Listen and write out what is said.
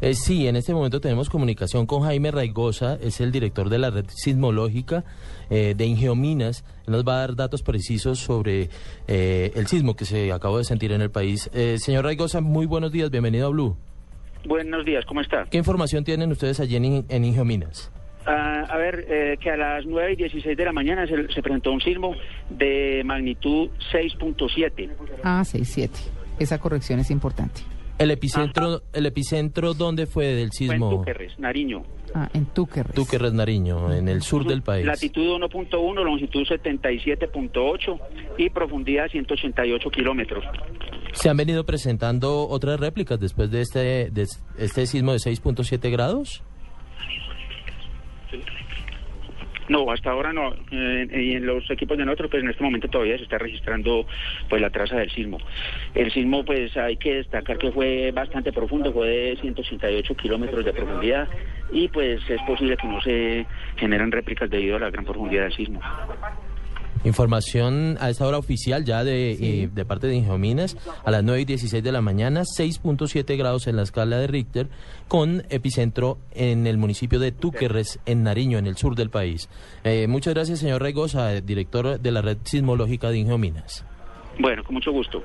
Eh, sí, en este momento tenemos comunicación con Jaime Raigosa, es el director de la red sismológica eh, de Ingeominas. Él nos va a dar datos precisos sobre eh, el sismo que se acabó de sentir en el país. señor Raigosa, muy buenos días, bienvenido a Blue. Buenos días, ¿cómo está? ¿Qué información tienen ustedes allí en, en Ingeominas? Ah, a ver, que a las 9 y 16 de la mañana se, se presentó un sismo de magnitud 6.7. Ah, 6.7. Esa corrección es importante. ¿El epicentro, el epicentro dónde fue del sismo? Fue en Túquerres, Nariño. Ah, en Túquerres. Túquerres, Nariño, en el sur del país. Latitud 1.1, longitud 77.8 y profundidad 188 kilómetros. ¿Se han venido presentando otras réplicas después de este, de este sismo de 6.7 grados? No, hasta ahora no. Y en los equipos de nosotros, pues en este momento todavía se está registrando pues la traza del sismo. El sismo, pues hay que destacar que fue bastante profundo, fue de 188 kilómetros de profundidad y pues es posible que no se generen réplicas debido a la gran profundidad del sismo. Información a esta hora oficial ya de, eh, de parte de Ingeominas, a las 9 y 16 de la mañana, 6.7 grados en la escala de Richter, con epicentro en el municipio de Túquerres, en Nariño, en el sur del país. Eh, muchas gracias, señor Regosa, director de la red sismológica de Ingeominas. Bueno, con mucho gusto.